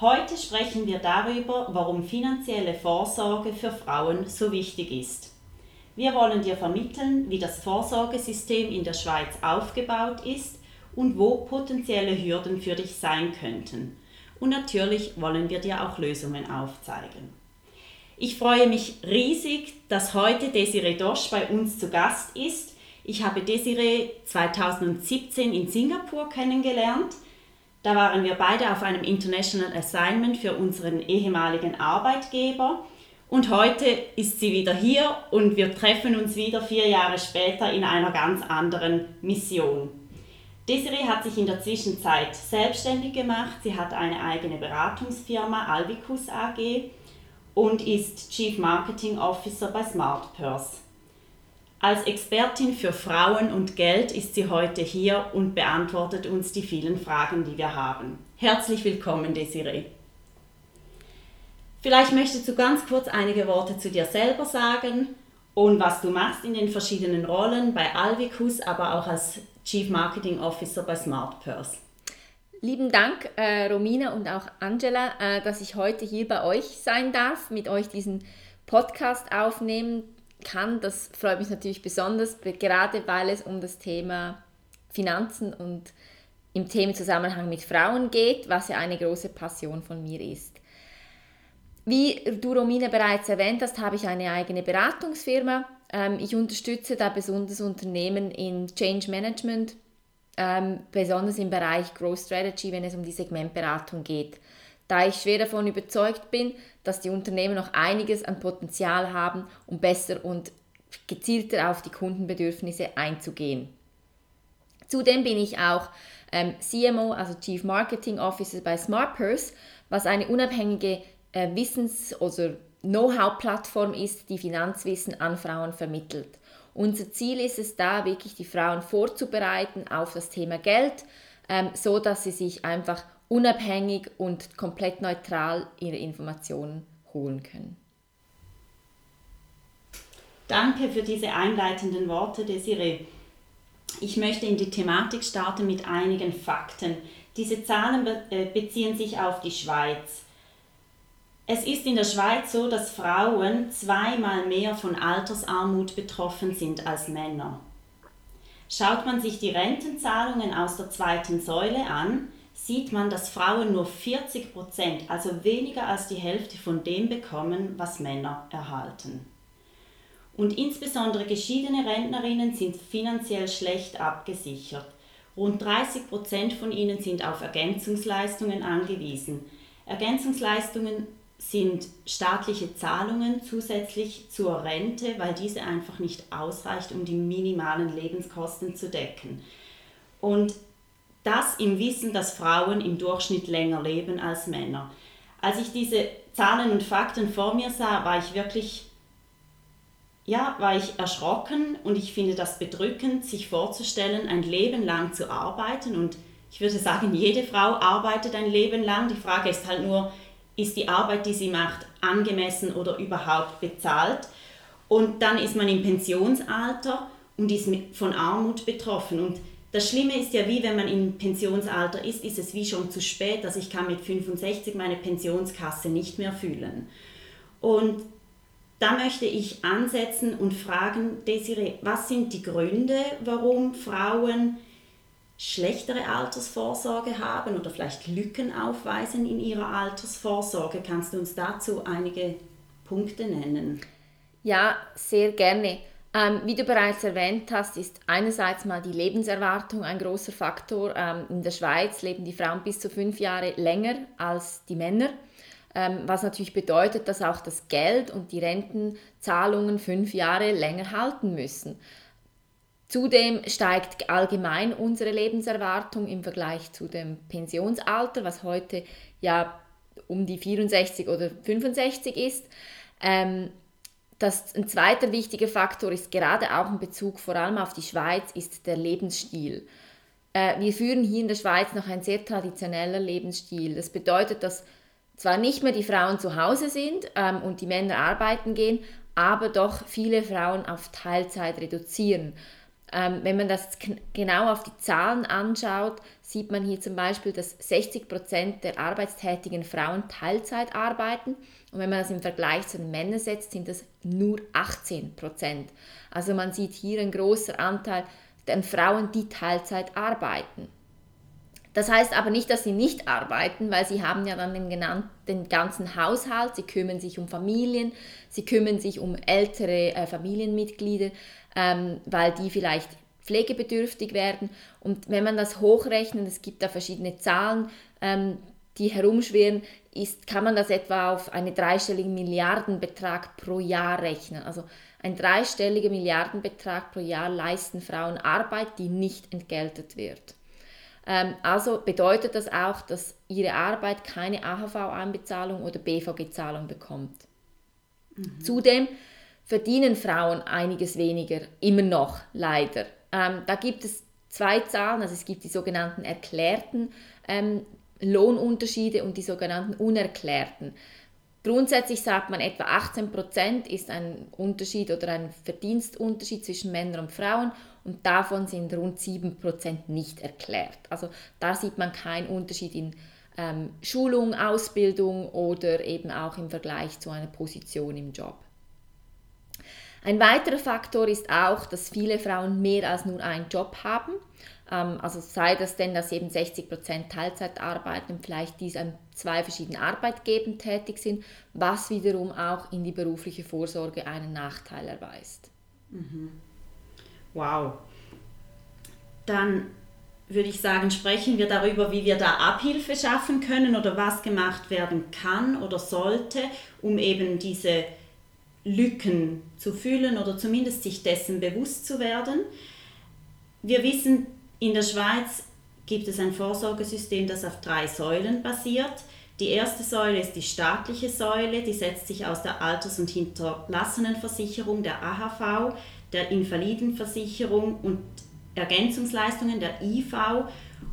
Heute sprechen wir darüber, warum finanzielle Vorsorge für Frauen so wichtig ist. Wir wollen dir vermitteln, wie das Vorsorgesystem in der Schweiz aufgebaut ist und wo potenzielle Hürden für dich sein könnten. Und natürlich wollen wir dir auch Lösungen aufzeigen. Ich freue mich riesig, dass heute Desiree Dosch bei uns zu Gast ist. Ich habe Desiree 2017 in Singapur kennengelernt. Da waren wir beide auf einem International Assignment für unseren ehemaligen Arbeitgeber. Und heute ist sie wieder hier und wir treffen uns wieder vier Jahre später in einer ganz anderen Mission. Desiree hat sich in der Zwischenzeit selbstständig gemacht. Sie hat eine eigene Beratungsfirma, Alvicus AG, und ist Chief Marketing Officer bei SmartPurse. Als Expertin für Frauen und Geld ist sie heute hier und beantwortet uns die vielen Fragen, die wir haben. Herzlich willkommen, Desiree. Vielleicht möchtest du ganz kurz einige Worte zu dir selber sagen und was du machst in den verschiedenen Rollen bei Alvicus, aber auch als Chief Marketing Officer bei SmartPurse. Lieben Dank, äh, Romina und auch Angela, äh, dass ich heute hier bei euch sein darf, mit euch diesen Podcast aufnehmen kann. Das freut mich natürlich besonders, gerade weil es um das Thema Finanzen und im Themenzusammenhang mit Frauen geht, was ja eine große Passion von mir ist. Wie du, Romina, bereits erwähnt hast, habe ich eine eigene Beratungsfirma. Ähm, ich unterstütze da besonders Unternehmen in Change Management, ähm, besonders im Bereich Growth Strategy, wenn es um die Segmentberatung geht da ich schwer davon überzeugt bin, dass die Unternehmen noch einiges an Potenzial haben, um besser und gezielter auf die Kundenbedürfnisse einzugehen. Zudem bin ich auch ähm, CMO, also Chief Marketing Officer bei SmartPurse, was eine unabhängige äh, Wissens- oder Know-how-Plattform ist, die Finanzwissen an Frauen vermittelt. Unser Ziel ist es da, wirklich die Frauen vorzubereiten auf das Thema Geld, ähm, so dass sie sich einfach unabhängig und komplett neutral ihre Informationen holen können. Danke für diese einleitenden Worte, Desiree. Ich möchte in die Thematik starten mit einigen Fakten. Diese Zahlen äh, beziehen sich auf die Schweiz. Es ist in der Schweiz so, dass Frauen zweimal mehr von Altersarmut betroffen sind als Männer. Schaut man sich die Rentenzahlungen aus der zweiten Säule an, sieht man, dass Frauen nur 40 Prozent, also weniger als die Hälfte von dem bekommen, was Männer erhalten. Und insbesondere geschiedene Rentnerinnen sind finanziell schlecht abgesichert. Rund 30 Prozent von ihnen sind auf Ergänzungsleistungen angewiesen. Ergänzungsleistungen sind staatliche Zahlungen zusätzlich zur Rente, weil diese einfach nicht ausreicht, um die minimalen Lebenskosten zu decken. Und das im Wissen, dass Frauen im Durchschnitt länger leben als Männer. Als ich diese Zahlen und Fakten vor mir sah, war ich wirklich, ja, war ich erschrocken und ich finde das bedrückend, sich vorzustellen, ein Leben lang zu arbeiten und ich würde sagen, jede Frau arbeitet ein Leben lang. Die Frage ist halt nur, ist die Arbeit, die sie macht, angemessen oder überhaupt bezahlt? Und dann ist man im Pensionsalter und ist von Armut betroffen. Und das Schlimme ist ja, wie wenn man im Pensionsalter ist, ist es wie schon zu spät, dass ich kann mit 65 meine Pensionskasse nicht mehr fühlen. Und da möchte ich ansetzen und fragen, Desiree, was sind die Gründe, warum Frauen schlechtere Altersvorsorge haben oder vielleicht Lücken aufweisen in ihrer Altersvorsorge? Kannst du uns dazu einige Punkte nennen? Ja, sehr gerne. Ähm, wie du bereits erwähnt hast, ist einerseits mal die Lebenserwartung ein großer Faktor. Ähm, in der Schweiz leben die Frauen bis zu fünf Jahre länger als die Männer, ähm, was natürlich bedeutet, dass auch das Geld und die Rentenzahlungen fünf Jahre länger halten müssen. Zudem steigt allgemein unsere Lebenserwartung im Vergleich zu dem Pensionsalter, was heute ja um die 64 oder 65 ist. Ähm, das, ein zweiter wichtiger Faktor ist gerade auch in Bezug vor allem auf die Schweiz, ist der Lebensstil. Äh, wir führen hier in der Schweiz noch ein sehr traditioneller Lebensstil. Das bedeutet, dass zwar nicht mehr die Frauen zu Hause sind ähm, und die Männer arbeiten gehen, aber doch viele Frauen auf Teilzeit reduzieren. Ähm, wenn man das genau auf die Zahlen anschaut, sieht man hier zum Beispiel, dass 60 Prozent der arbeitstätigen Frauen Teilzeit arbeiten. Und wenn man das im Vergleich zu den Männern setzt, sind das nur 18 Prozent. Also man sieht hier einen großen Anteil an Frauen, die Teilzeit arbeiten. Das heißt aber nicht, dass sie nicht arbeiten, weil sie haben ja dann den, genannten, den ganzen Haushalt, sie kümmern sich um Familien, sie kümmern sich um ältere äh, Familienmitglieder, ähm, weil die vielleicht pflegebedürftig werden. Und wenn man das hochrechnet, es gibt da verschiedene Zahlen, ähm, die herumschwirren, ist, kann man das etwa auf einen dreistelligen Milliardenbetrag pro Jahr rechnen. Also ein dreistelliger Milliardenbetrag pro Jahr leisten Frauen Arbeit, die nicht entgeltet wird. Ähm, also bedeutet das auch, dass ihre Arbeit keine AHV-Einbezahlung oder BVG-Zahlung bekommt. Mhm. Zudem verdienen Frauen einiges weniger, immer noch leider. Ähm, da gibt es zwei Zahlen, also es gibt die sogenannten erklärten ähm, Lohnunterschiede und die sogenannten unerklärten. Grundsätzlich sagt man, etwa 18 Prozent ist ein Unterschied oder ein Verdienstunterschied zwischen Männern und Frauen und davon sind rund 7 Prozent nicht erklärt. Also da sieht man keinen Unterschied in ähm, Schulung, Ausbildung oder eben auch im Vergleich zu einer Position im Job. Ein weiterer Faktor ist auch, dass viele Frauen mehr als nur einen Job haben. Ähm, also sei das denn, dass eben 60 Prozent Teilzeit arbeiten vielleicht dies an zwei verschiedenen Arbeitgebern tätig sind, was wiederum auch in die berufliche Vorsorge einen Nachteil erweist. Mhm. Wow. Dann würde ich sagen, sprechen wir darüber, wie wir da Abhilfe schaffen können oder was gemacht werden kann oder sollte, um eben diese Lücken zu füllen oder zumindest sich dessen bewusst zu werden. Wir wissen, in der Schweiz gibt es ein Vorsorgesystem, das auf drei Säulen basiert. Die erste Säule ist die staatliche Säule, die setzt sich aus der Alters- und Hinterlassenenversicherung, der AHV, der Invalidenversicherung und Ergänzungsleistungen, der IV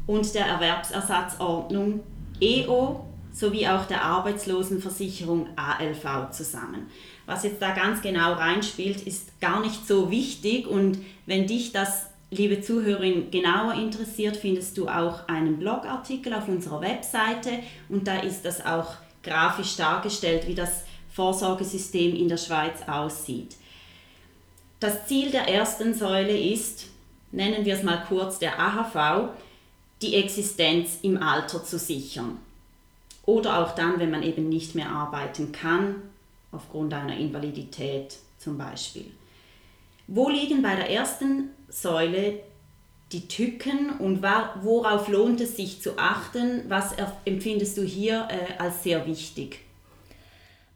und der Erwerbsersatzordnung EO sowie auch der Arbeitslosenversicherung ALV zusammen. Was jetzt da ganz genau reinspielt, ist gar nicht so wichtig und wenn dich das liebe Zuhörerin, genauer interessiert, findest du auch einen Blogartikel auf unserer Webseite und da ist das auch grafisch dargestellt, wie das Vorsorgesystem in der Schweiz aussieht. Das Ziel der ersten Säule ist, nennen wir es mal kurz der AHV, die Existenz im Alter zu sichern. Oder auch dann, wenn man eben nicht mehr arbeiten kann, aufgrund einer Invalidität zum Beispiel. Wo liegen bei der ersten Säule die Tücken und worauf lohnt es sich zu achten? Was empfindest du hier äh, als sehr wichtig?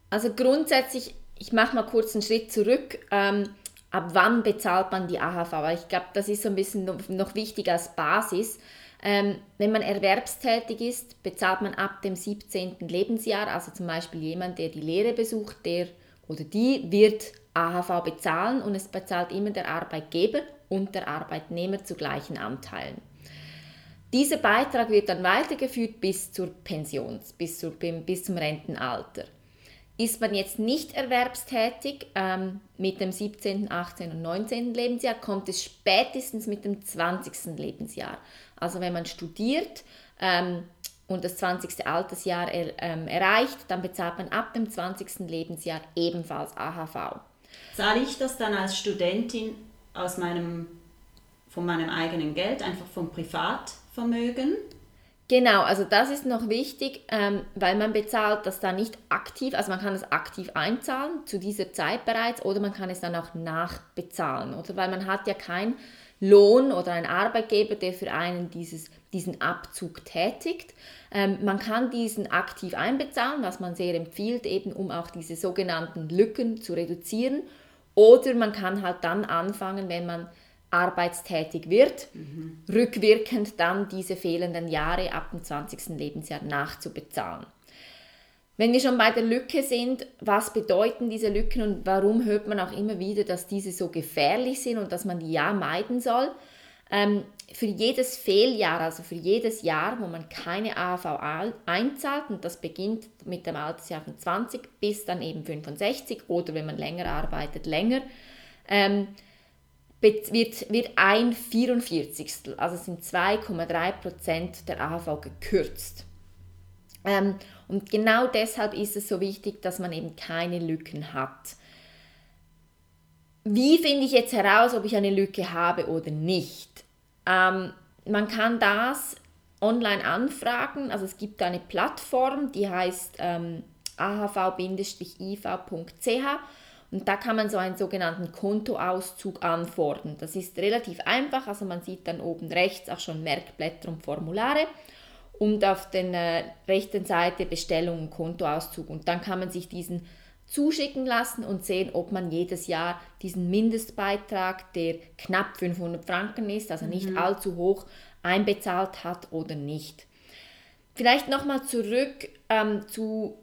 Also grundsätzlich, ich mache mal kurz einen Schritt zurück. Ähm, ab wann bezahlt man die AHV? Weil ich glaube, das ist so ein bisschen noch, noch wichtig als Basis. Ähm, wenn man erwerbstätig ist, bezahlt man ab dem 17. Lebensjahr, also zum Beispiel jemand, der die Lehre besucht, der oder die wird AHV bezahlen und es bezahlt immer der Arbeitgeber und der Arbeitnehmer zu gleichen Anteilen. Dieser Beitrag wird dann weitergeführt bis zur Pension, bis, zur, bis zum Rentenalter. Ist man jetzt nicht erwerbstätig ähm, mit dem 17., 18. und 19. Lebensjahr, kommt es spätestens mit dem 20. Lebensjahr. Also wenn man studiert ähm, und das 20. Altersjahr er, ähm, erreicht, dann bezahlt man ab dem 20. Lebensjahr ebenfalls AHV. Zahle ich das dann als Studentin aus meinem, von meinem eigenen Geld, einfach vom Privatvermögen? Genau, also das ist noch wichtig, ähm, weil man bezahlt das dann nicht aktiv, also man kann es aktiv einzahlen zu dieser Zeit bereits oder man kann es dann auch nachbezahlen, oder weil man hat ja keinen Lohn oder einen Arbeitgeber, der für einen dieses, diesen Abzug tätigt. Ähm, man kann diesen aktiv einbezahlen, was man sehr empfiehlt, eben um auch diese sogenannten Lücken zu reduzieren. Oder man kann halt dann anfangen, wenn man arbeitstätig wird, mhm. rückwirkend dann diese fehlenden Jahre ab dem 20. Lebensjahr nachzubezahlen. Wenn wir schon bei der Lücke sind, was bedeuten diese Lücken und warum hört man auch immer wieder, dass diese so gefährlich sind und dass man die ja meiden soll? Ähm, für jedes Fehljahr, also für jedes Jahr, wo man keine AHV einzahlt, und das beginnt mit dem Altersjahr von 20 bis dann eben 65 oder wenn man länger arbeitet, länger, ähm, wird, wird ein 44. Also sind 2,3 Prozent der AHV gekürzt. Ähm, und genau deshalb ist es so wichtig, dass man eben keine Lücken hat. Wie finde ich jetzt heraus, ob ich eine Lücke habe oder nicht? Ähm, man kann das online anfragen. Also es gibt eine Plattform, die heißt ähm, ahv-iv.ch und da kann man so einen sogenannten Kontoauszug anfordern. Das ist relativ einfach, also man sieht dann oben rechts auch schon Merkblätter und Formulare und auf der äh, rechten Seite Bestellung und Kontoauszug. Und dann kann man sich diesen zuschicken lassen und sehen, ob man jedes Jahr diesen Mindestbeitrag, der knapp 500 Franken ist, also nicht mhm. allzu hoch, einbezahlt hat oder nicht. Vielleicht nochmal zurück ähm, zu,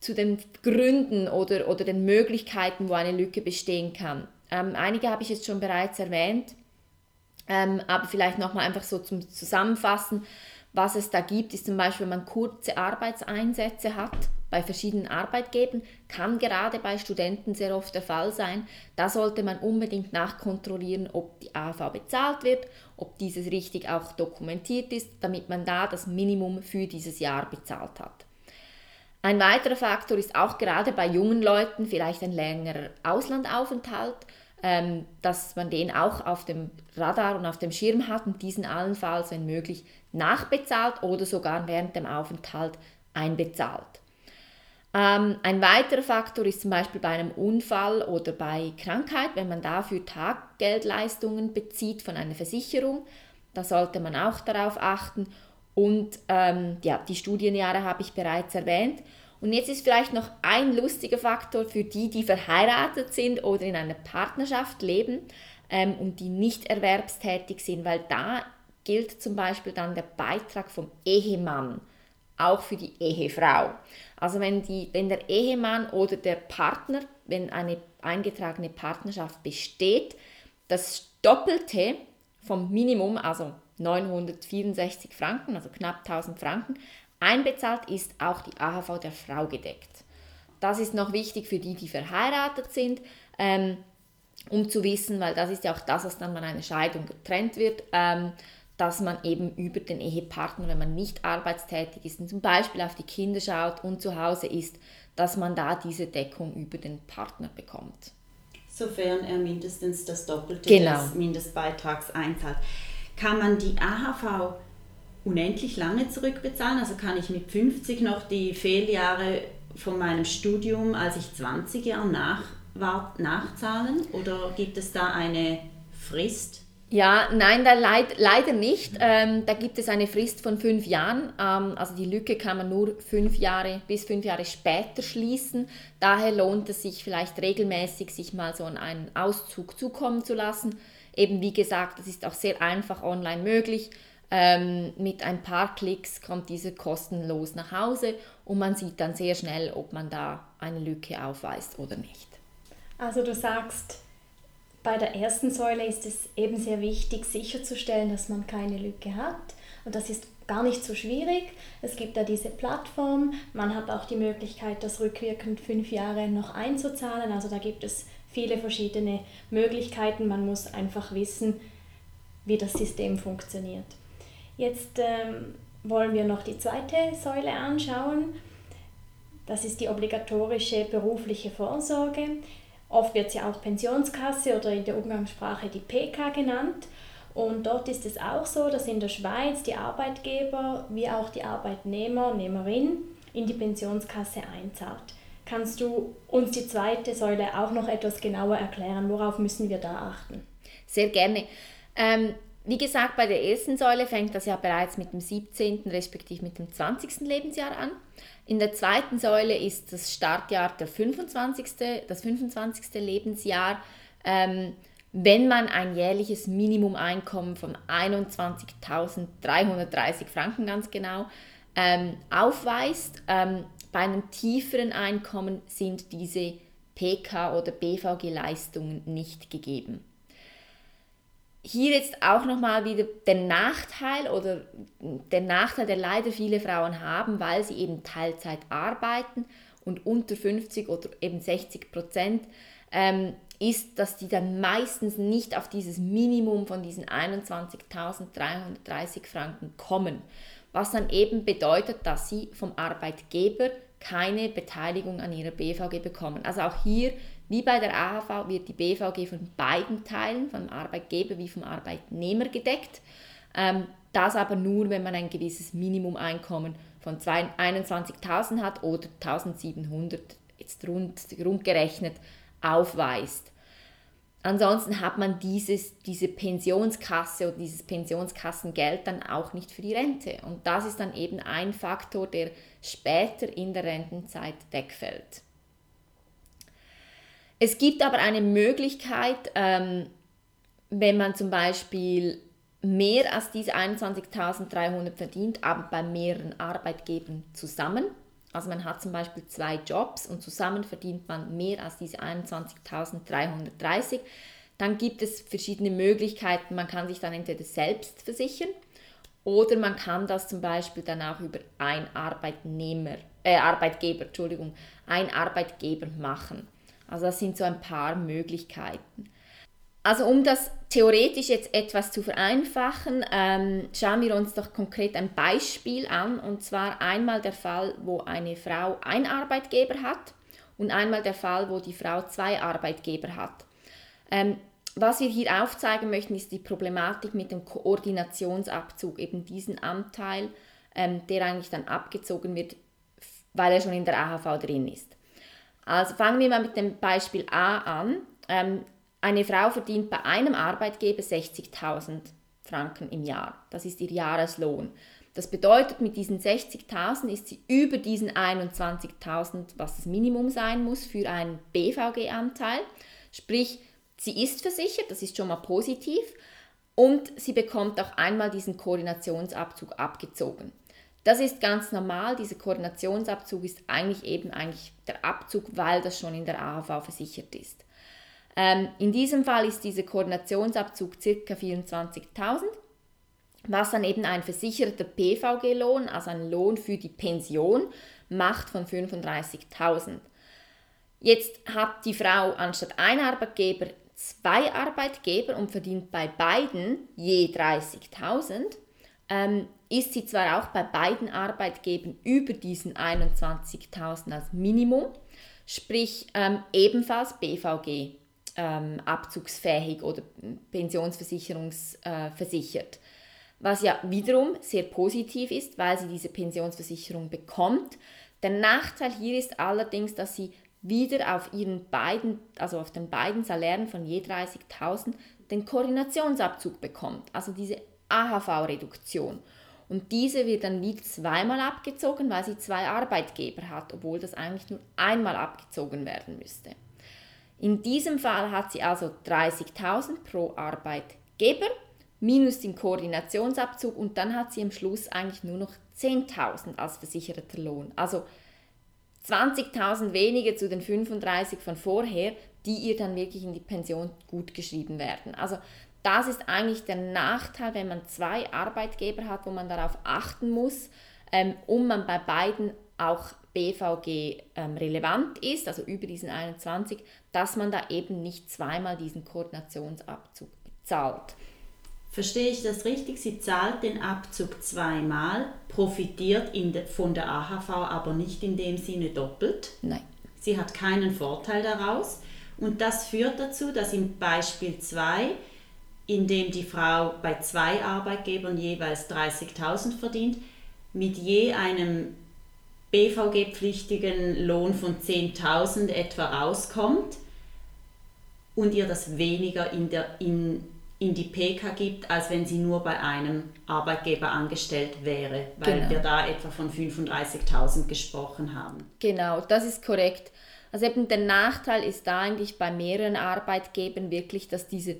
zu den Gründen oder, oder den Möglichkeiten, wo eine Lücke bestehen kann. Ähm, einige habe ich jetzt schon bereits erwähnt. Ähm, aber vielleicht nochmal einfach so zum Zusammenfassen, was es da gibt, ist zum Beispiel, wenn man kurze Arbeitseinsätze hat bei verschiedenen Arbeitgebern, kann gerade bei Studenten sehr oft der Fall sein. Da sollte man unbedingt nachkontrollieren, ob die AV bezahlt wird, ob dieses richtig auch dokumentiert ist, damit man da das Minimum für dieses Jahr bezahlt hat. Ein weiterer Faktor ist auch gerade bei jungen Leuten vielleicht ein längerer Auslandaufenthalt ähm, dass man den auch auf dem Radar und auf dem Schirm hat und diesen allenfalls, wenn möglich, nachbezahlt oder sogar während dem Aufenthalt einbezahlt. Ähm, ein weiterer Faktor ist zum Beispiel bei einem Unfall oder bei Krankheit, wenn man dafür Taggeldleistungen bezieht von einer Versicherung, da sollte man auch darauf achten. Und ähm, ja, die Studienjahre habe ich bereits erwähnt. Und jetzt ist vielleicht noch ein lustiger Faktor für die, die verheiratet sind oder in einer Partnerschaft leben ähm, und die nicht erwerbstätig sind, weil da gilt zum Beispiel dann der Beitrag vom Ehemann auch für die Ehefrau. Also wenn, die, wenn der Ehemann oder der Partner, wenn eine eingetragene Partnerschaft besteht, das Doppelte vom Minimum, also 964 Franken, also knapp 1000 Franken, Einbezahlt ist auch die AHV der Frau gedeckt. Das ist noch wichtig für die, die verheiratet sind, ähm, um zu wissen, weil das ist ja auch das, was dann bei einer Scheidung getrennt wird, ähm, dass man eben über den Ehepartner, wenn man nicht arbeitstätig ist und zum Beispiel auf die Kinder schaut und zu Hause ist, dass man da diese Deckung über den Partner bekommt. Sofern er mindestens das Doppelte genau. des Mindestbeitrags einzahlt. Kann man die AHV unendlich lange zurückbezahlen? Also kann ich mit 50 noch die Fehljahre von meinem Studium, als ich 20 Jahre nach, war, nachzahlen? Oder gibt es da eine Frist? Ja, nein, da leid, leider nicht. Ähm, da gibt es eine Frist von fünf Jahren. Ähm, also die Lücke kann man nur fünf Jahre bis fünf Jahre später schließen. Daher lohnt es sich vielleicht regelmäßig, sich mal so einen Auszug zukommen zu lassen. Eben wie gesagt, das ist auch sehr einfach online möglich. Ähm, mit ein paar Klicks kommt diese kostenlos nach Hause und man sieht dann sehr schnell, ob man da eine Lücke aufweist oder nicht. Also du sagst, bei der ersten Säule ist es eben sehr wichtig, sicherzustellen, dass man keine Lücke hat. Und das ist gar nicht so schwierig. Es gibt da diese Plattform. Man hat auch die Möglichkeit, das rückwirkend fünf Jahre noch einzuzahlen. Also da gibt es viele verschiedene Möglichkeiten. Man muss einfach wissen, wie das System funktioniert. Jetzt ähm, wollen wir noch die zweite Säule anschauen. Das ist die obligatorische berufliche Vorsorge. Oft wird sie auch Pensionskasse oder in der Umgangssprache die PK genannt. Und dort ist es auch so, dass in der Schweiz die Arbeitgeber wie auch die Arbeitnehmer, Nehmerin in die Pensionskasse einzahlt. Kannst du uns die zweite Säule auch noch etwas genauer erklären? Worauf müssen wir da achten? Sehr gerne. Ähm, wie gesagt, bei der ersten Säule fängt das ja bereits mit dem 17. respektive mit dem 20. Lebensjahr an. In der zweiten Säule ist das Startjahr der 25., das 25. Lebensjahr, ähm, wenn man ein jährliches Minimumeinkommen von 21.330 Franken ganz genau ähm, aufweist. Ähm, bei einem tieferen Einkommen sind diese PK- oder BVG-Leistungen nicht gegeben. Hier jetzt auch nochmal wieder der Nachteil oder der Nachteil, der leider viele Frauen haben, weil sie eben Teilzeit arbeiten und unter 50 oder eben 60 Prozent, ähm, ist, dass die dann meistens nicht auf dieses Minimum von diesen 21.330 Franken kommen, was dann eben bedeutet, dass sie vom Arbeitgeber keine Beteiligung an ihrer BVG bekommen. Also auch hier, wie bei der AHV, wird die BVG von beiden Teilen, vom Arbeitgeber wie vom Arbeitnehmer gedeckt. Ähm, das aber nur, wenn man ein gewisses Minimumeinkommen von 21.000 hat oder 1.700 jetzt rund, rund aufweist. Ansonsten hat man dieses, diese Pensionskasse oder dieses Pensionskassengeld dann auch nicht für die Rente. Und das ist dann eben ein Faktor, der später in der Rentenzeit wegfällt. Es gibt aber eine Möglichkeit, ähm, wenn man zum Beispiel mehr als diese 21.300 verdient, aber bei mehreren Arbeitgebern zusammen, also man hat zum Beispiel zwei Jobs und zusammen verdient man mehr als diese 21.330. Dann gibt es verschiedene Möglichkeiten. Man kann sich dann entweder selbst versichern oder man kann das zum Beispiel dann auch über ein Arbeitnehmer, äh, Arbeitgeber, Entschuldigung, ein Arbeitgeber machen. Also das sind so ein paar Möglichkeiten. Also um das theoretisch jetzt etwas zu vereinfachen, ähm, schauen wir uns doch konkret ein Beispiel an. Und zwar einmal der Fall, wo eine Frau ein Arbeitgeber hat und einmal der Fall, wo die Frau zwei Arbeitgeber hat. Ähm, was wir hier aufzeigen möchten, ist die Problematik mit dem Koordinationsabzug, eben diesen Anteil, ähm, der eigentlich dann abgezogen wird, weil er schon in der AHV drin ist. Also fangen wir mal mit dem Beispiel A an. Ähm, eine Frau verdient bei einem Arbeitgeber 60.000 Franken im Jahr. Das ist ihr Jahreslohn. Das bedeutet, mit diesen 60.000 ist sie über diesen 21.000, was das Minimum sein muss für einen BVG-Anteil. Sprich, sie ist versichert, das ist schon mal positiv. Und sie bekommt auch einmal diesen Koordinationsabzug abgezogen. Das ist ganz normal. Dieser Koordinationsabzug ist eigentlich eben eigentlich der Abzug, weil das schon in der AHV versichert ist. Ähm, in diesem Fall ist dieser Koordinationsabzug ca. 24.000, was dann eben ein versicherter PVG-Lohn, also ein Lohn für die Pension, macht von 35.000. Jetzt hat die Frau anstatt ein Arbeitgeber zwei Arbeitgeber und verdient bei beiden je 30.000. Ähm, ist sie zwar auch bei beiden Arbeitgebern über diesen 21.000 als Minimum, sprich ähm, ebenfalls BVG ähm, abzugsfähig oder pensionsversicherungsversichert. Äh, was ja wiederum sehr positiv ist, weil sie diese Pensionsversicherung bekommt. Der Nachteil hier ist allerdings, dass sie wieder auf ihren beiden, also auf den beiden Salären von je 30.000 den Koordinationsabzug bekommt, also diese AHV-Reduktion. Und diese wird dann wieder zweimal abgezogen, weil sie zwei Arbeitgeber hat, obwohl das eigentlich nur einmal abgezogen werden müsste. In diesem Fall hat sie also 30.000 pro Arbeitgeber minus den Koordinationsabzug und dann hat sie am Schluss eigentlich nur noch 10.000 als versicherter Lohn. Also 20.000 weniger zu den 35 von vorher, die ihr dann wirklich in die Pension gut geschrieben werden. Also das ist eigentlich der Nachteil, wenn man zwei Arbeitgeber hat, wo man darauf achten muss, ähm, um man bei beiden auch BVG ähm, relevant ist, also über diesen 21, dass man da eben nicht zweimal diesen Koordinationsabzug bezahlt. Verstehe ich das richtig? Sie zahlt den Abzug zweimal, profitiert de, von der AHV aber nicht in dem Sinne doppelt. Nein. Sie hat keinen Vorteil daraus. Und das führt dazu, dass im Beispiel 2, in dem die Frau bei zwei Arbeitgebern jeweils 30.000 verdient, mit je einem BVG-pflichtigen Lohn von 10.000 etwa rauskommt und ihr das weniger in, der, in, in die PK gibt, als wenn sie nur bei einem Arbeitgeber angestellt wäre, weil genau. wir da etwa von 35.000 gesprochen haben. Genau, das ist korrekt. Also eben der Nachteil ist da eigentlich bei mehreren Arbeitgebern wirklich, dass dieser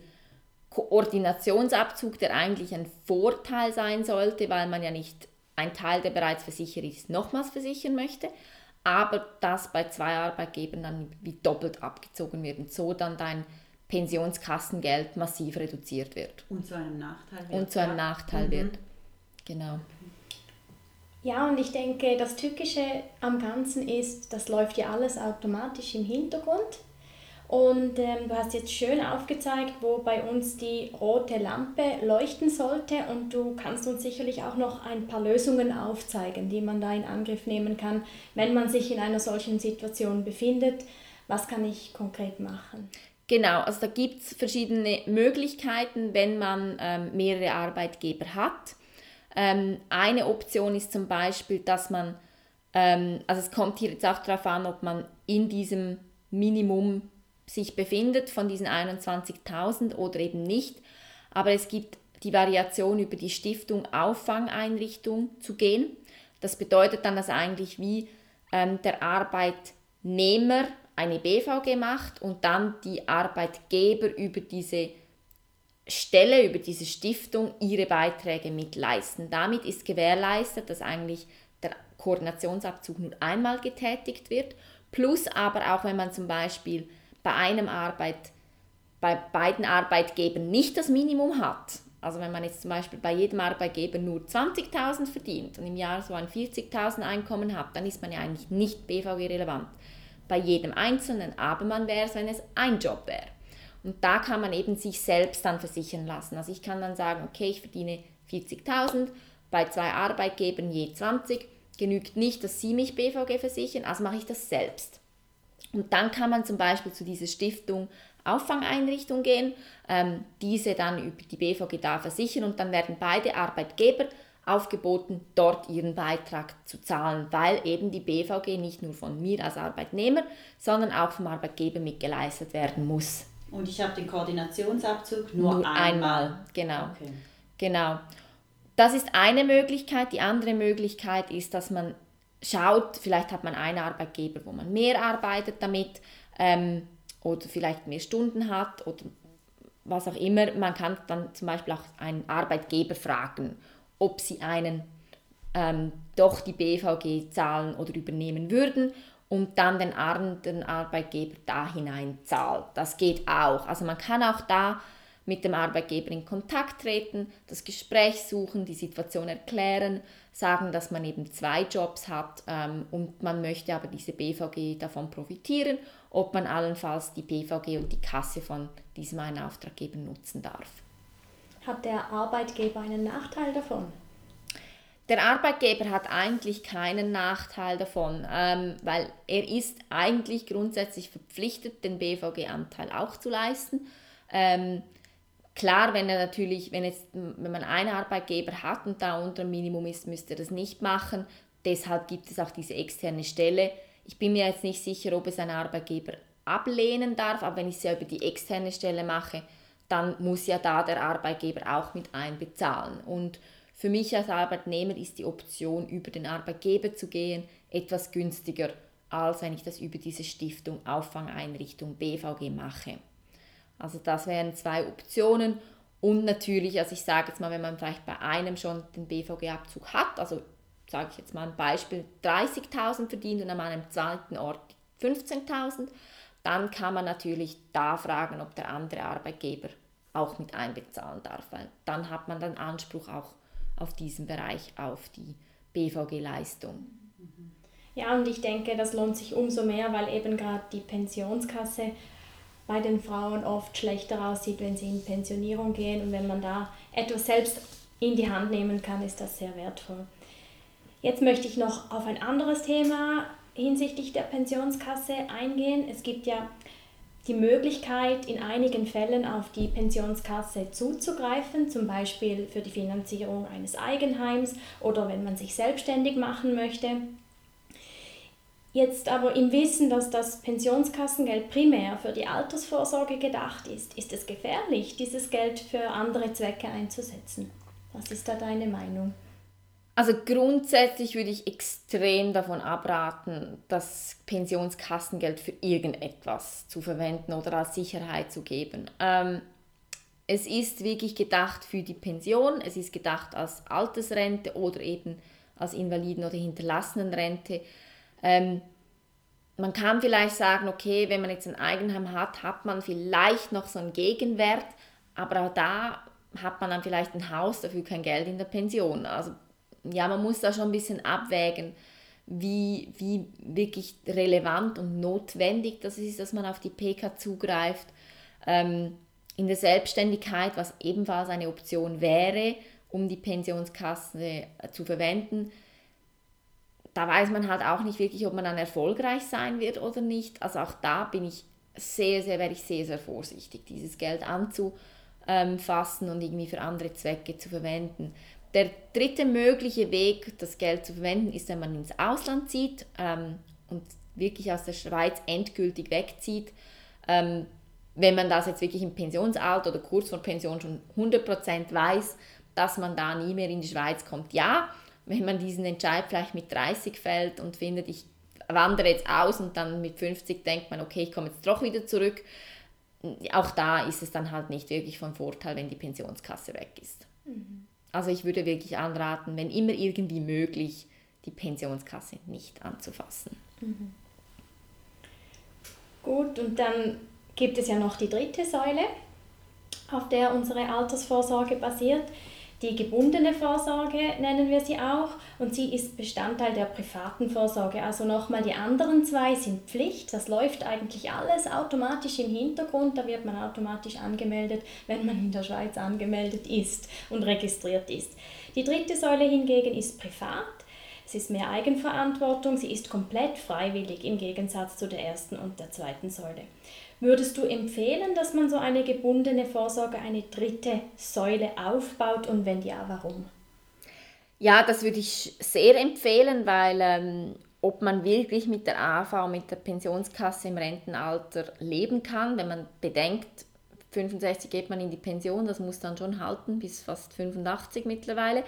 Koordinationsabzug, der eigentlich ein Vorteil sein sollte, weil man ja nicht ein Teil, der bereits versichert ist, nochmals versichern möchte, aber das bei zwei Arbeitgebern dann wie doppelt abgezogen wird und so dann dein Pensionskassengeld massiv reduziert wird. Und zu einem Nachteil wird. Und zu einem ja. Nachteil mhm. wird. Genau. Ja, und ich denke, das Tückische am Ganzen ist, das läuft ja alles automatisch im Hintergrund. Und ähm, du hast jetzt schön aufgezeigt, wo bei uns die rote Lampe leuchten sollte. Und du kannst uns sicherlich auch noch ein paar Lösungen aufzeigen, die man da in Angriff nehmen kann, wenn man sich in einer solchen Situation befindet. Was kann ich konkret machen? Genau, also da gibt es verschiedene Möglichkeiten, wenn man ähm, mehrere Arbeitgeber hat. Ähm, eine Option ist zum Beispiel, dass man, ähm, also es kommt hier jetzt auch darauf an, ob man in diesem Minimum sich befindet von diesen 21.000 oder eben nicht. Aber es gibt die Variation über die Stiftung Auffangeinrichtung zu gehen. Das bedeutet dann, dass eigentlich wie ähm, der Arbeitnehmer eine BVG macht und dann die Arbeitgeber über diese Stelle, über diese Stiftung ihre Beiträge mitleisten. Damit ist gewährleistet, dass eigentlich der Koordinationsabzug nur einmal getätigt wird, plus aber auch wenn man zum Beispiel bei einem Arbeit, bei beiden Arbeitgebern nicht das Minimum hat, also wenn man jetzt zum Beispiel bei jedem Arbeitgeber nur 20.000 verdient und im Jahr so ein 40.000 Einkommen hat, dann ist man ja eigentlich nicht BVG-relevant bei jedem Einzelnen, aber man wäre es, wenn es ein Job wäre. Und da kann man eben sich selbst dann versichern lassen. Also ich kann dann sagen, okay, ich verdiene 40.000, bei zwei Arbeitgebern je 20, genügt nicht, dass sie mich BVG versichern, also mache ich das selbst. Und dann kann man zum Beispiel zu dieser Stiftung Auffangeinrichtung gehen, ähm, diese dann über die BVG da versichern und dann werden beide Arbeitgeber aufgeboten, dort ihren Beitrag zu zahlen, weil eben die BVG nicht nur von mir als Arbeitnehmer, sondern auch vom Arbeitgeber mitgeleistet werden muss. Und ich habe den Koordinationsabzug nur, nur einmal. einmal. Genau. Okay. Genau. Das ist eine Möglichkeit. Die andere Möglichkeit ist, dass man schaut, vielleicht hat man einen Arbeitgeber, wo man mehr arbeitet damit ähm, oder vielleicht mehr Stunden hat oder was auch immer. Man kann dann zum Beispiel auch einen Arbeitgeber fragen ob sie einen ähm, doch die BVG zahlen oder übernehmen würden und dann den anderen Arbeitgeber da hinein zahlt. Das geht auch. Also man kann auch da mit dem Arbeitgeber in Kontakt treten, das Gespräch suchen, die Situation erklären, sagen, dass man eben zwei Jobs hat ähm, und man möchte aber diese BVG davon profitieren, ob man allenfalls die BVG und die Kasse von diesem einen Auftraggeber nutzen darf. Hat der Arbeitgeber einen Nachteil davon? Der Arbeitgeber hat eigentlich keinen Nachteil davon, ähm, weil er ist eigentlich grundsätzlich verpflichtet, den BVG-Anteil auch zu leisten. Ähm, klar, wenn er natürlich, wenn, jetzt, wenn man einen Arbeitgeber hat und da unter dem Minimum ist, müsste er das nicht machen. Deshalb gibt es auch diese externe Stelle. Ich bin mir jetzt nicht sicher, ob es ein Arbeitgeber ablehnen darf, aber wenn ich es ja über die externe Stelle mache, dann muss ja da der Arbeitgeber auch mit einbezahlen. Und für mich als Arbeitnehmer ist die Option, über den Arbeitgeber zu gehen, etwas günstiger, als wenn ich das über diese Stiftung Auffangeinrichtung BVG mache. Also das wären zwei Optionen. Und natürlich, also ich sage jetzt mal, wenn man vielleicht bei einem schon den BVG-Abzug hat, also sage ich jetzt mal ein Beispiel, 30.000 verdient und an einem zweiten Ort 15.000, dann kann man natürlich da fragen, ob der andere Arbeitgeber auch mit einbezahlen darf, weil dann hat man dann Anspruch auch auf diesen Bereich, auf die BVG-Leistung. Ja, und ich denke, das lohnt sich umso mehr, weil eben gerade die Pensionskasse bei den Frauen oft schlechter aussieht, wenn sie in Pensionierung gehen. Und wenn man da etwas selbst in die Hand nehmen kann, ist das sehr wertvoll. Jetzt möchte ich noch auf ein anderes Thema hinsichtlich der Pensionskasse eingehen. Es gibt ja die Möglichkeit, in einigen Fällen auf die Pensionskasse zuzugreifen, zum Beispiel für die Finanzierung eines Eigenheims oder wenn man sich selbstständig machen möchte. Jetzt aber im Wissen, dass das Pensionskassengeld primär für die Altersvorsorge gedacht ist, ist es gefährlich, dieses Geld für andere Zwecke einzusetzen. Was ist da deine Meinung? Also grundsätzlich würde ich extrem davon abraten, das Pensionskassengeld für irgendetwas zu verwenden oder als Sicherheit zu geben. Ähm, es ist wirklich gedacht für die Pension, es ist gedacht als Altersrente oder eben als Invaliden- oder Hinterlassenenrente. Ähm, man kann vielleicht sagen, okay, wenn man jetzt ein Eigenheim hat, hat man vielleicht noch so einen Gegenwert, aber auch da hat man dann vielleicht ein Haus, dafür kein Geld in der Pension. Also ja, man muss da schon ein bisschen abwägen, wie, wie wirklich relevant und notwendig das ist, dass man auf die PK zugreift. Ähm, in der Selbstständigkeit, was ebenfalls eine Option wäre, um die Pensionskasse zu verwenden, da weiß man halt auch nicht wirklich, ob man dann erfolgreich sein wird oder nicht. Also auch da bin ich sehr, sehr, wäre ich sehr, sehr vorsichtig, dieses Geld anzufassen und irgendwie für andere Zwecke zu verwenden. Der dritte mögliche Weg, das Geld zu verwenden, ist, wenn man ins Ausland zieht ähm, und wirklich aus der Schweiz endgültig wegzieht. Ähm, wenn man das jetzt wirklich im Pensionsalter oder kurz vor Pension schon 100% weiß, dass man da nie mehr in die Schweiz kommt. Ja, wenn man diesen Entscheid vielleicht mit 30 fällt und findet, ich wandere jetzt aus und dann mit 50 denkt man, okay, ich komme jetzt doch wieder zurück. Auch da ist es dann halt nicht wirklich von Vorteil, wenn die Pensionskasse weg ist. Mhm. Also ich würde wirklich anraten, wenn immer irgendwie möglich, die Pensionskasse nicht anzufassen. Mhm. Gut, und dann gibt es ja noch die dritte Säule, auf der unsere Altersvorsorge basiert. Die gebundene Vorsorge nennen wir sie auch und sie ist Bestandteil der privaten Vorsorge. Also nochmal, die anderen zwei sind Pflicht. Das läuft eigentlich alles automatisch im Hintergrund. Da wird man automatisch angemeldet, wenn man in der Schweiz angemeldet ist und registriert ist. Die dritte Säule hingegen ist privat. Es ist mehr Eigenverantwortung, sie ist komplett freiwillig im Gegensatz zu der ersten und der zweiten Säule. Würdest du empfehlen, dass man so eine gebundene Vorsorge, eine dritte Säule aufbaut und wenn ja, warum? Ja, das würde ich sehr empfehlen, weil ähm, ob man wirklich mit der AV, mit der Pensionskasse im Rentenalter leben kann, wenn man bedenkt, 65 geht man in die Pension, das muss dann schon halten, bis fast 85 mittlerweile,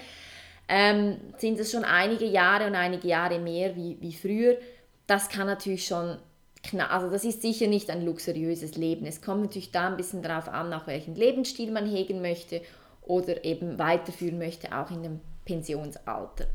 ähm, sind es schon einige Jahre und einige Jahre mehr wie, wie früher. Das kann natürlich schon also das ist sicher nicht ein luxuriöses Leben. Es kommt natürlich da ein bisschen darauf an, nach welchem Lebensstil man hegen möchte oder eben weiterführen möchte, auch in dem Pensionsalter.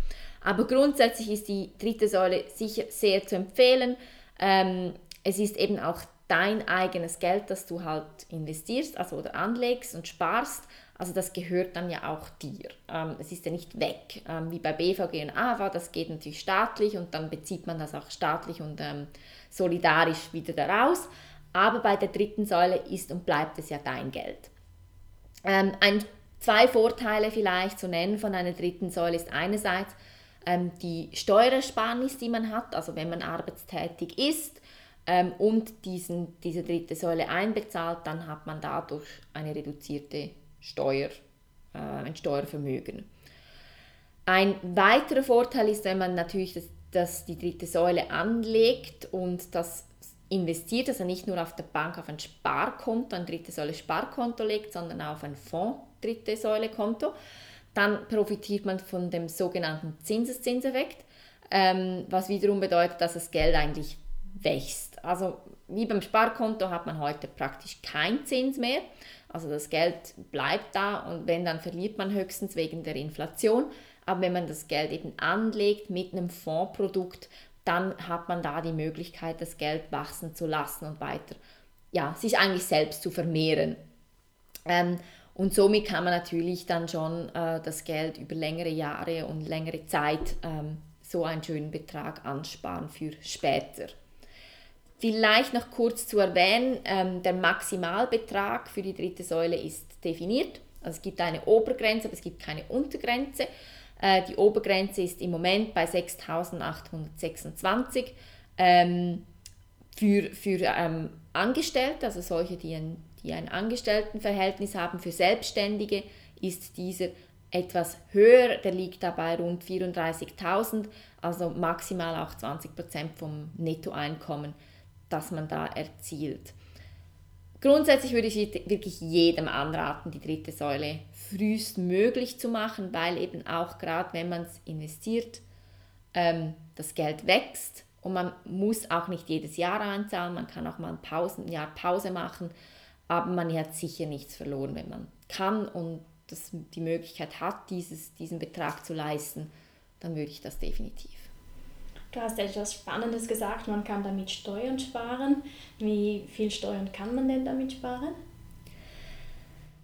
Aber grundsätzlich ist die dritte Säule sicher sehr zu empfehlen. Ähm, es ist eben auch dein eigenes Geld, das du halt investierst, also oder anlegst und sparst. Also das gehört dann ja auch dir. Ähm, es ist ja nicht weg, ähm, wie bei BVG und AVA, das geht natürlich staatlich und dann bezieht man das auch staatlich und ähm, solidarisch wieder daraus. Aber bei der dritten Säule ist und bleibt es ja dein Geld. Ein, zwei Vorteile vielleicht zu nennen von einer dritten Säule ist einerseits die Steuerersparnis, die man hat, also wenn man arbeitstätig ist und diesen, diese dritte Säule einbezahlt, dann hat man dadurch eine reduzierte Steuer, äh, ein Steuervermögen. Ein weiterer Vorteil ist, wenn man natürlich das das die dritte Säule anlegt und das investiert, also nicht nur auf der Bank auf ein Sparkonto, ein dritte Säule Sparkonto legt, sondern auf ein Fonds dritte Säule Konto, dann profitiert man von dem sogenannten Zinseszinseffekt, ähm, was wiederum bedeutet, dass das Geld eigentlich wächst. Also wie beim Sparkonto hat man heute praktisch keinen Zins mehr. Also das Geld bleibt da und wenn, dann verliert man höchstens wegen der Inflation. Aber wenn man das Geld eben anlegt mit einem Fondsprodukt, dann hat man da die Möglichkeit, das Geld wachsen zu lassen und weiter, ja, sich eigentlich selbst zu vermehren. Ähm, und somit kann man natürlich dann schon äh, das Geld über längere Jahre und längere Zeit ähm, so einen schönen Betrag ansparen für später. Vielleicht noch kurz zu erwähnen, ähm, der Maximalbetrag für die dritte Säule ist definiert. Also es gibt eine Obergrenze, aber es gibt keine Untergrenze. Äh, die Obergrenze ist im Moment bei 6.826 ähm, für, für ähm, Angestellte, also solche, die ein, die ein Angestelltenverhältnis haben. Für Selbstständige ist dieser etwas höher, der liegt dabei rund 34.000, also maximal auch 20% vom Nettoeinkommen, das man da erzielt. Grundsätzlich würde ich wirklich jedem anraten, die dritte Säule frühestmöglich zu machen, weil eben auch gerade wenn man es investiert, ähm, das Geld wächst und man muss auch nicht jedes Jahr einzahlen, man kann auch mal ein, ein Jahr Pause machen, aber man hat sicher nichts verloren, wenn man kann und das, die Möglichkeit hat, dieses, diesen Betrag zu leisten, dann würde ich das definitiv. Du hast etwas Spannendes gesagt, man kann damit Steuern sparen. Wie viel Steuern kann man denn damit sparen?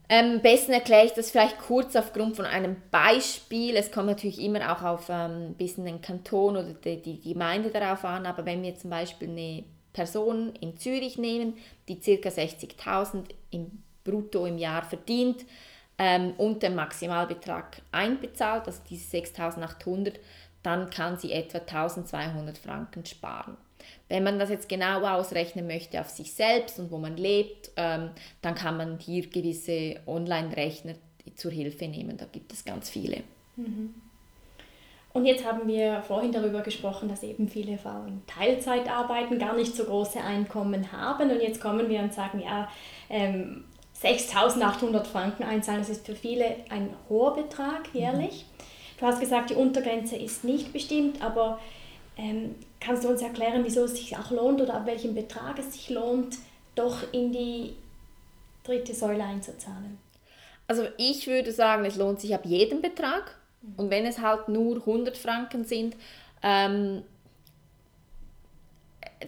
Am ähm, besten erkläre ich das vielleicht kurz aufgrund von einem Beispiel. Es kommt natürlich immer auch auf ähm, ein bisschen den Kanton oder die, die Gemeinde darauf an, aber wenn wir zum Beispiel eine Person in Zürich nehmen, die ca. 60.000 im Brutto im Jahr verdient ähm, und den Maximalbetrag einbezahlt, also diese 6.800, dann kann sie etwa 1.200 Franken sparen. Wenn man das jetzt genau ausrechnen möchte auf sich selbst und wo man lebt, ähm, dann kann man hier gewisse Online-Rechner zur Hilfe nehmen. Da gibt es ganz viele. Mhm. Und jetzt haben wir vorhin darüber gesprochen, dass eben viele Frauen Teilzeit arbeiten, gar nicht so große Einkommen haben. Und jetzt kommen wir und sagen, ja, ähm, 6.800 Franken einzahlen, das ist für viele ein hoher Betrag jährlich. Mhm. Du hast gesagt, die Untergrenze ist nicht bestimmt, aber ähm, kannst du uns erklären, wieso es sich auch lohnt oder ab welchem Betrag es sich lohnt, doch in die dritte Säule einzuzahlen? Also ich würde sagen, es lohnt sich ab jedem Betrag. Und wenn es halt nur 100 Franken sind, ähm,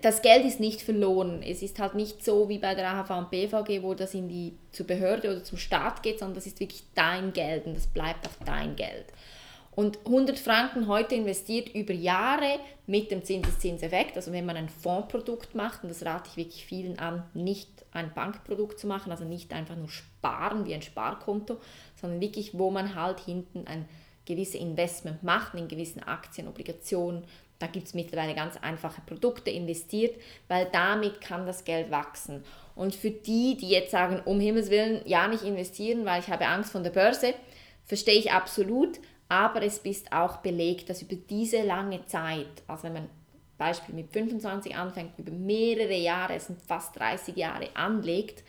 das Geld ist nicht verloren. Es ist halt nicht so wie bei der AHV und BVG, wo das in die, zur Behörde oder zum Staat geht, sondern das ist wirklich dein Geld und das bleibt auch dein Geld. Und 100 Franken heute investiert über Jahre mit dem Zinseszinseffekt, also wenn man ein Fondsprodukt macht, und das rate ich wirklich vielen an, nicht ein Bankprodukt zu machen, also nicht einfach nur sparen wie ein Sparkonto, sondern wirklich, wo man halt hinten ein gewisses Investment macht in gewissen Aktien, Obligationen, da gibt es mittlerweile ganz einfache Produkte investiert, weil damit kann das Geld wachsen. Und für die, die jetzt sagen, um Himmels Willen, ja nicht investieren, weil ich habe Angst von der Börse, verstehe ich absolut, aber es ist auch belegt, dass über diese lange Zeit, also wenn man Beispiel mit 25 anfängt, über mehrere Jahre, es sind fast 30 Jahre anlegt,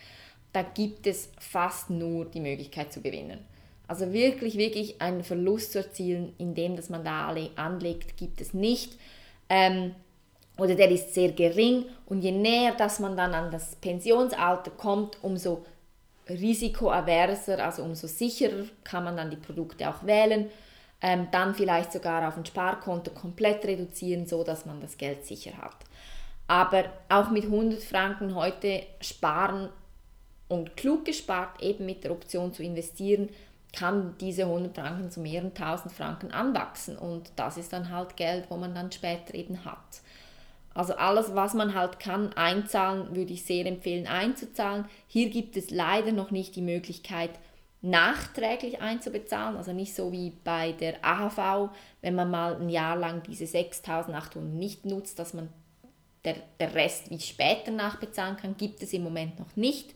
da gibt es fast nur die Möglichkeit zu gewinnen. Also wirklich, wirklich einen Verlust zu erzielen, indem dass man da alle anlegt, gibt es nicht. Ähm, oder der ist sehr gering und je näher dass man dann an das Pensionsalter kommt, umso risikoaverser, also umso sicherer kann man dann die Produkte auch wählen ähm, dann vielleicht sogar auf ein Sparkonto komplett reduzieren, so dass man das Geld sicher hat. Aber auch mit 100 Franken heute sparen und klug gespart, eben mit der Option zu investieren, kann diese 100 Franken zu mehreren tausend Franken anwachsen und das ist dann halt Geld, wo man dann später eben hat. Also alles, was man halt kann, einzahlen, würde ich sehr empfehlen einzuzahlen. Hier gibt es leider noch nicht die Möglichkeit, nachträglich einzubezahlen, also nicht so wie bei der AHV, wenn man mal ein Jahr lang diese 6.800 nicht nutzt, dass man der, der Rest wie später nachbezahlen kann, gibt es im Moment noch nicht,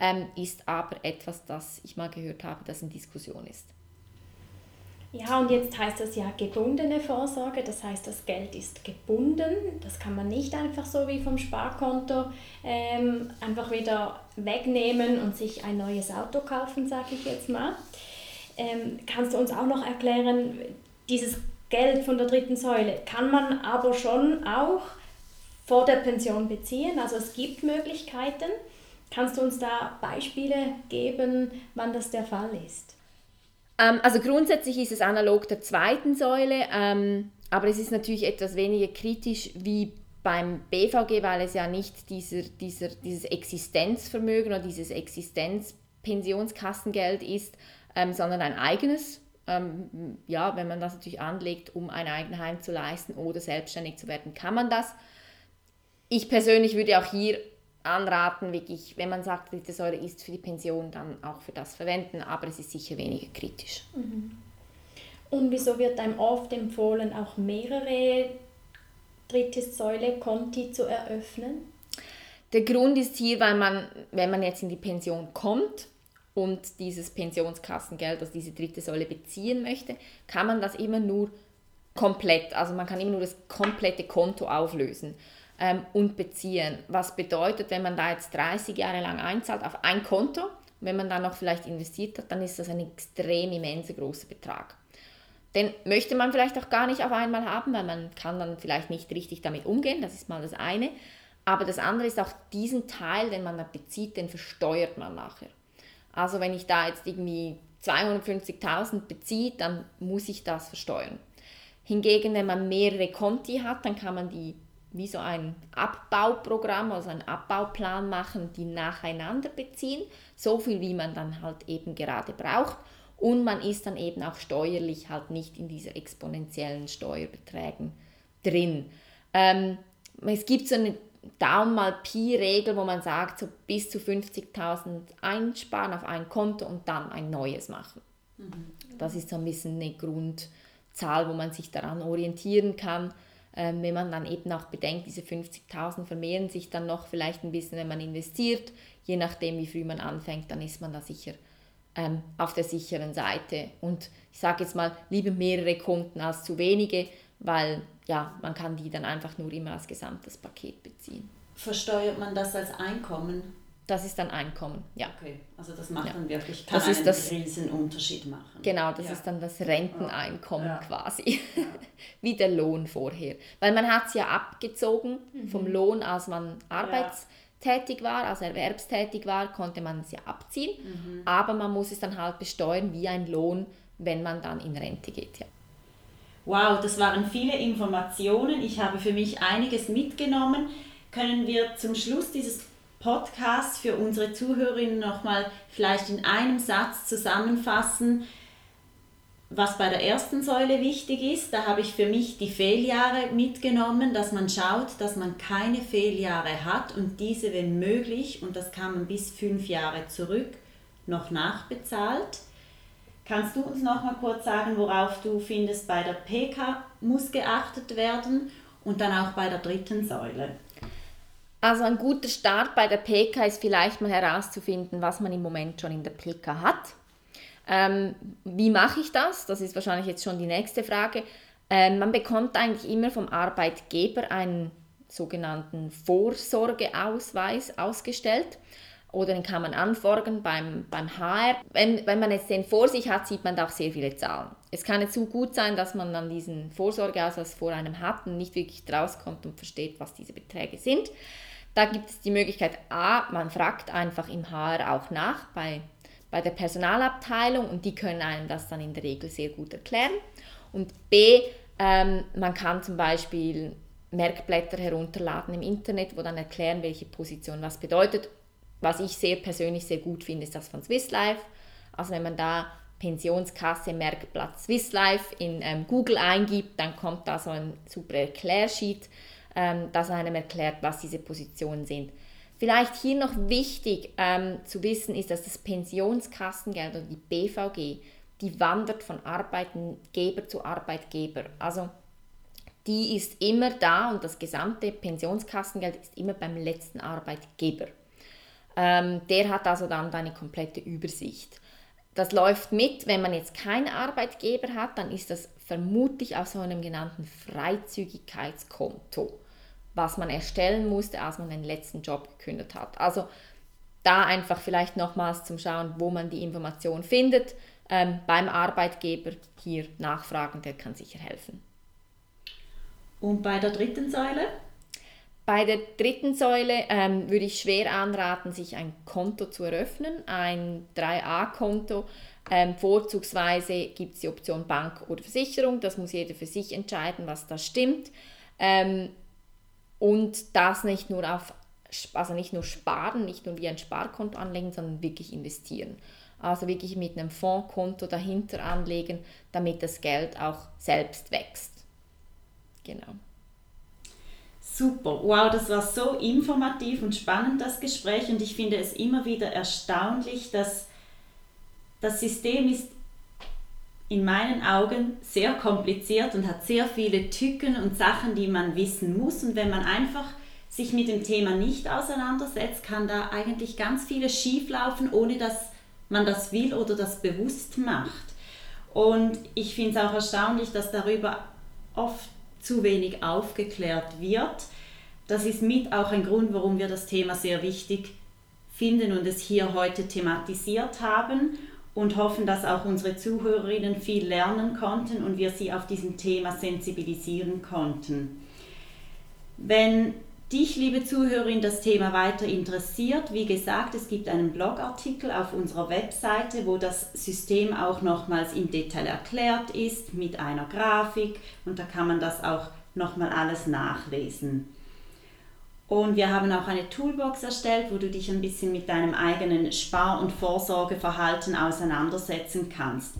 ähm, ist aber etwas, das ich mal gehört habe, das in Diskussion ist. Ja, und jetzt heißt das ja gebundene Vorsorge, das heißt, das Geld ist gebunden. Das kann man nicht einfach so wie vom Sparkonto ähm, einfach wieder wegnehmen und sich ein neues Auto kaufen, sage ich jetzt mal. Ähm, kannst du uns auch noch erklären, dieses Geld von der dritten Säule kann man aber schon auch vor der Pension beziehen? Also es gibt Möglichkeiten. Kannst du uns da Beispiele geben, wann das der Fall ist? Ähm, also grundsätzlich ist es analog der zweiten Säule, ähm, aber es ist natürlich etwas weniger kritisch wie beim BVG, weil es ja nicht dieser, dieser, dieses Existenzvermögen oder dieses Existenzpensionskassengeld ist, ähm, sondern ein eigenes. Ähm, ja, wenn man das natürlich anlegt, um ein Eigenheim zu leisten oder selbstständig zu werden, kann man das. Ich persönlich würde auch hier anraten, wirklich, wenn man sagt, dritte Säule ist für die Pension, dann auch für das verwenden, aber es ist sicher weniger kritisch. Mhm. Und wieso wird einem oft empfohlen, auch mehrere dritte Säule Konti zu eröffnen? Der Grund ist hier, weil man, wenn man jetzt in die Pension kommt und dieses Pensionskassengeld, also diese dritte Säule beziehen möchte, kann man das immer nur komplett, also man kann immer nur das komplette Konto auflösen ähm, und beziehen. Was bedeutet, wenn man da jetzt 30 Jahre lang einzahlt auf ein Konto, wenn man dann noch vielleicht investiert hat, dann ist das ein extrem immenser großer Betrag. Den möchte man vielleicht auch gar nicht auf einmal haben, weil man kann dann vielleicht nicht richtig damit umgehen, das ist mal das eine. Aber das andere ist auch diesen Teil, den man da bezieht, den versteuert man nachher. Also wenn ich da jetzt irgendwie 250.000 beziehe, dann muss ich das versteuern. Hingegen, wenn man mehrere Konti hat, dann kann man die wie so ein Abbauprogramm, also einen Abbauplan machen, die nacheinander beziehen, so viel wie man dann halt eben gerade braucht. Und man ist dann eben auch steuerlich halt nicht in dieser exponentiellen Steuerbeträgen drin. Ähm, es gibt so eine Daumen mal Pi-Regel, wo man sagt, so bis zu 50.000 einsparen auf ein Konto und dann ein neues machen. Mhm. Das ist so ein bisschen eine Grundzahl, wo man sich daran orientieren kann. Ähm, wenn man dann eben auch bedenkt, diese 50.000 vermehren sich dann noch vielleicht ein bisschen, wenn man investiert. Je nachdem, wie früh man anfängt, dann ist man da sicher ähm, auf der sicheren Seite. Und ich sage jetzt mal, lieber mehrere Kunden als zu wenige, weil ja, man kann die dann einfach nur immer als gesamtes Paket beziehen. Versteuert man das als Einkommen? Das ist dann Einkommen, ja. Okay, also das macht ja. dann wirklich kann das einen das, riesen Unterschied machen. Genau, das ja. ist dann das Renteneinkommen ja. quasi, wie der Lohn vorher. Weil man hat es ja abgezogen mhm. vom Lohn, als man arbeitstätig war, also erwerbstätig war, konnte man es ja abziehen, mhm. aber man muss es dann halt besteuern wie ein Lohn, wenn man dann in Rente geht. Ja. Wow, das waren viele Informationen. Ich habe für mich einiges mitgenommen. Können wir zum Schluss dieses Podcasts für unsere Zuhörerinnen nochmal vielleicht in einem Satz zusammenfassen, was bei der ersten Säule wichtig ist. Da habe ich für mich die Fehljahre mitgenommen, dass man schaut, dass man keine Fehljahre hat und diese, wenn möglich, und das kann man bis fünf Jahre zurück, noch nachbezahlt. Kannst du uns noch mal kurz sagen, worauf du findest, bei der PK muss geachtet werden und dann auch bei der dritten Säule? Also ein guter Start bei der PK ist vielleicht mal herauszufinden, was man im Moment schon in der PK hat. Ähm, wie mache ich das? Das ist wahrscheinlich jetzt schon die nächste Frage. Ähm, man bekommt eigentlich immer vom Arbeitgeber einen sogenannten Vorsorgeausweis ausgestellt oder den kann man anfordern beim, beim HR. Wenn, wenn man jetzt den vor sich hat, sieht man da auch sehr viele Zahlen. Es kann nicht so gut sein, dass man dann diesen Vorsorgeausweis vor einem hat und nicht wirklich rauskommt und versteht, was diese Beträge sind. Da gibt es die Möglichkeit, a, man fragt einfach im HR auch nach bei, bei der Personalabteilung und die können einem das dann in der Regel sehr gut erklären. Und b, ähm, man kann zum Beispiel Merkblätter herunterladen im Internet, wo dann erklären, welche Position was bedeutet was ich sehr persönlich sehr gut finde, ist das von Swiss Life. Also wenn man da Pensionskasse Merkblatt Swiss Life in ähm, Google eingibt, dann kommt da so ein super Erklärsheet, ähm, das einem erklärt, was diese Positionen sind. Vielleicht hier noch wichtig ähm, zu wissen ist, dass das Pensionskassengeld oder die BVG, die wandert von Arbeitgeber zu Arbeitgeber. Also die ist immer da und das gesamte Pensionskassengeld ist immer beim letzten Arbeitgeber. Ähm, der hat also dann eine komplette Übersicht. Das läuft mit, wenn man jetzt keinen Arbeitgeber hat, dann ist das vermutlich auf so einem genannten Freizügigkeitskonto, was man erstellen musste, als man den letzten Job gekündigt hat. Also da einfach vielleicht nochmals zum Schauen, wo man die Information findet. Ähm, beim Arbeitgeber hier nachfragen, der kann sicher helfen. Und bei der dritten Säule? Bei der dritten Säule ähm, würde ich schwer anraten, sich ein Konto zu eröffnen, ein 3a-Konto. Ähm, vorzugsweise gibt es die Option Bank oder Versicherung, das muss jeder für sich entscheiden, was da stimmt. Ähm, und das nicht nur auf, also nicht nur sparen, nicht nur wie ein Sparkonto anlegen, sondern wirklich investieren. Also wirklich mit einem Fondskonto dahinter anlegen, damit das Geld auch selbst wächst. Genau. Super, wow, das war so informativ und spannend, das Gespräch. Und ich finde es immer wieder erstaunlich, dass das System ist in meinen Augen sehr kompliziert und hat sehr viele Tücken und Sachen, die man wissen muss. Und wenn man einfach sich mit dem Thema nicht auseinandersetzt, kann da eigentlich ganz vieles schieflaufen, ohne dass man das will oder das bewusst macht. Und ich finde es auch erstaunlich, dass darüber oft zu wenig aufgeklärt wird. Das ist mit auch ein Grund, warum wir das Thema sehr wichtig finden und es hier heute thematisiert haben und hoffen, dass auch unsere Zuhörerinnen viel lernen konnten und wir sie auf diesem Thema sensibilisieren konnten. Wenn dich, liebe Zuhörerin, das Thema weiter interessiert, wie gesagt, es gibt einen Blogartikel auf unserer Webseite, wo das System auch nochmals im Detail erklärt ist mit einer Grafik und da kann man das auch nochmal alles nachlesen. Und wir haben auch eine Toolbox erstellt, wo du dich ein bisschen mit deinem eigenen Spar- und Vorsorgeverhalten auseinandersetzen kannst.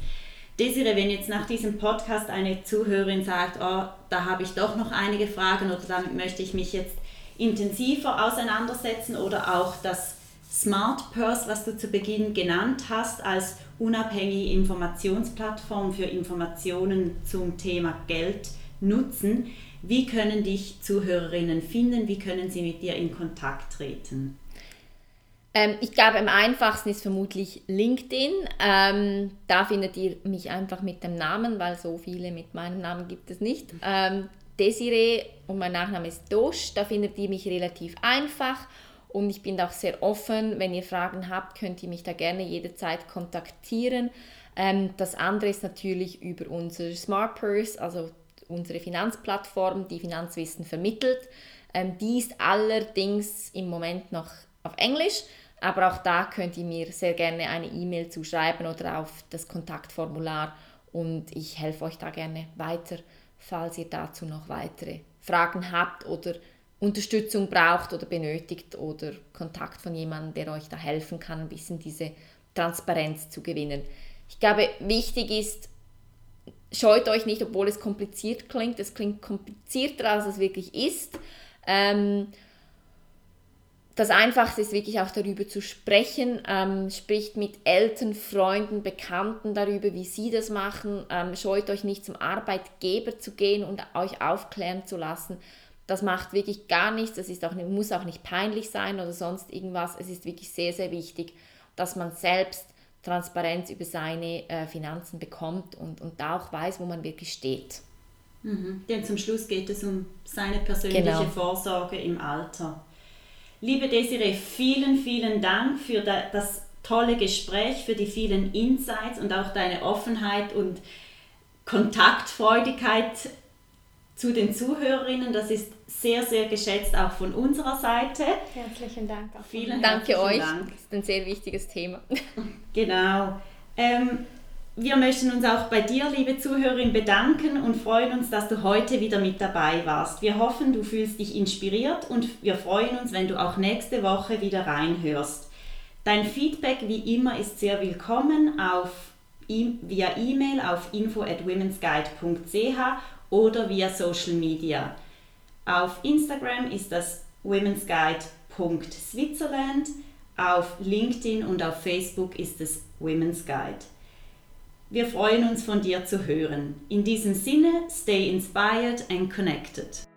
Desiree, wenn jetzt nach diesem Podcast eine Zuhörerin sagt, oh, da habe ich doch noch einige Fragen oder damit möchte ich mich jetzt intensiver auseinandersetzen oder auch das Smart Purse, was du zu Beginn genannt hast, als unabhängige Informationsplattform für Informationen zum Thema Geld nutzen. Wie können dich Zuhörerinnen finden? Wie können sie mit dir in Kontakt treten? Ähm, ich glaube, am einfachsten ist vermutlich LinkedIn. Ähm, da findet ihr mich einfach mit dem Namen, weil so viele mit meinem Namen gibt es nicht. Ähm, Desiree und mein Nachname ist Dosch. Da findet ihr mich relativ einfach und ich bin auch sehr offen. Wenn ihr Fragen habt, könnt ihr mich da gerne jederzeit kontaktieren. Ähm, das andere ist natürlich über unser Smart Purse, also unsere Finanzplattform, die Finanzwissen vermittelt. Ähm, die ist allerdings im Moment noch auf Englisch, aber auch da könnt ihr mir sehr gerne eine E-Mail zuschreiben oder auf das Kontaktformular und ich helfe euch da gerne weiter falls ihr dazu noch weitere Fragen habt oder Unterstützung braucht oder benötigt oder Kontakt von jemandem, der euch da helfen kann, ein bisschen diese Transparenz zu gewinnen. Ich glaube, wichtig ist, scheut euch nicht, obwohl es kompliziert klingt. Es klingt komplizierter, als es wirklich ist. Ähm, das Einfachste ist wirklich auch darüber zu sprechen. Ähm, spricht mit Eltern, Freunden, Bekannten darüber, wie sie das machen. Ähm, scheut euch nicht zum Arbeitgeber zu gehen und euch aufklären zu lassen. Das macht wirklich gar nichts. Das ist auch, muss auch nicht peinlich sein oder sonst irgendwas. Es ist wirklich sehr, sehr wichtig, dass man selbst Transparenz über seine äh, Finanzen bekommt und, und da auch weiß, wo man wirklich steht. Mhm. Denn zum Schluss geht es um seine persönliche genau. Vorsorge im Alter. Liebe Desiree, vielen, vielen Dank für das tolle Gespräch, für die vielen Insights und auch deine Offenheit und Kontaktfreudigkeit zu den Zuhörerinnen. Das ist sehr, sehr geschätzt auch von unserer Seite. Herzlichen Dank. Auch Vielen Danke euch. Dank. Das ist ein sehr wichtiges Thema. Genau. Ähm, wir möchten uns auch bei dir, liebe Zuhörerin, bedanken und freuen uns, dass du heute wieder mit dabei warst. Wir hoffen, du fühlst dich inspiriert und wir freuen uns, wenn du auch nächste Woche wieder reinhörst. Dein Feedback wie immer ist sehr willkommen auf, via E-Mail auf info at womensguide.ch oder via Social Media. Auf Instagram ist das womensguide.switzerland, auf LinkedIn und auf Facebook ist es Women's Guide. Wir freuen uns von dir zu hören. In diesem Sinne, stay inspired and connected.